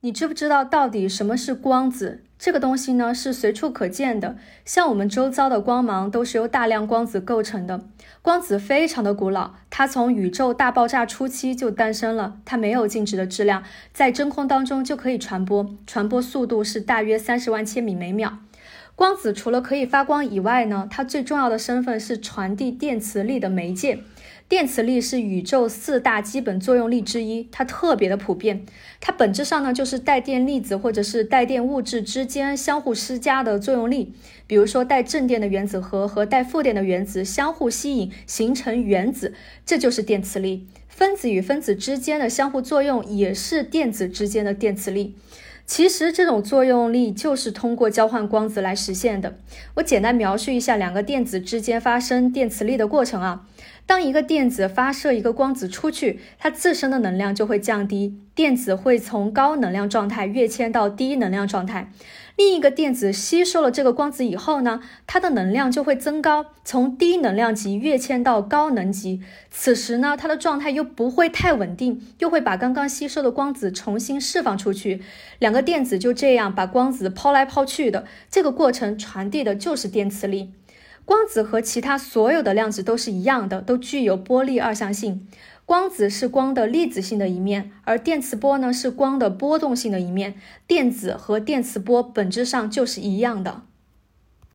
你知不知道到底什么是光子？这个东西呢是随处可见的，像我们周遭的光芒都是由大量光子构成的。光子非常的古老，它从宇宙大爆炸初期就诞生了，它没有静止的质量，在真空当中就可以传播，传播速度是大约三十万千米每秒。光子除了可以发光以外呢，它最重要的身份是传递电磁力的媒介。电磁力是宇宙四大基本作用力之一，它特别的普遍。它本质上呢，就是带电粒子或者是带电物质之间相互施加的作用力。比如说，带正电的原子核和带负电的原子相互吸引，形成原子，这就是电磁力。分子与分子之间的相互作用也是电子之间的电磁力。其实这种作用力就是通过交换光子来实现的。我简单描述一下两个电子之间发生电磁力的过程啊。当一个电子发射一个光子出去，它自身的能量就会降低，电子会从高能量状态跃迁到低能量状态。另一个电子吸收了这个光子以后呢，它的能量就会增高，从低能量级跃迁到高能级。此时呢，它的状态又不会太稳定，又会把刚刚吸收的光子重新释放出去。两个电子就这样把光子抛来抛去的，这个过程传递的就是电磁力。光子和其他所有的量子都是一样的，都具有波粒二象性。光子是光的粒子性的一面，而电磁波呢是光的波动性的一面。电子和电磁波本质上就是一样的。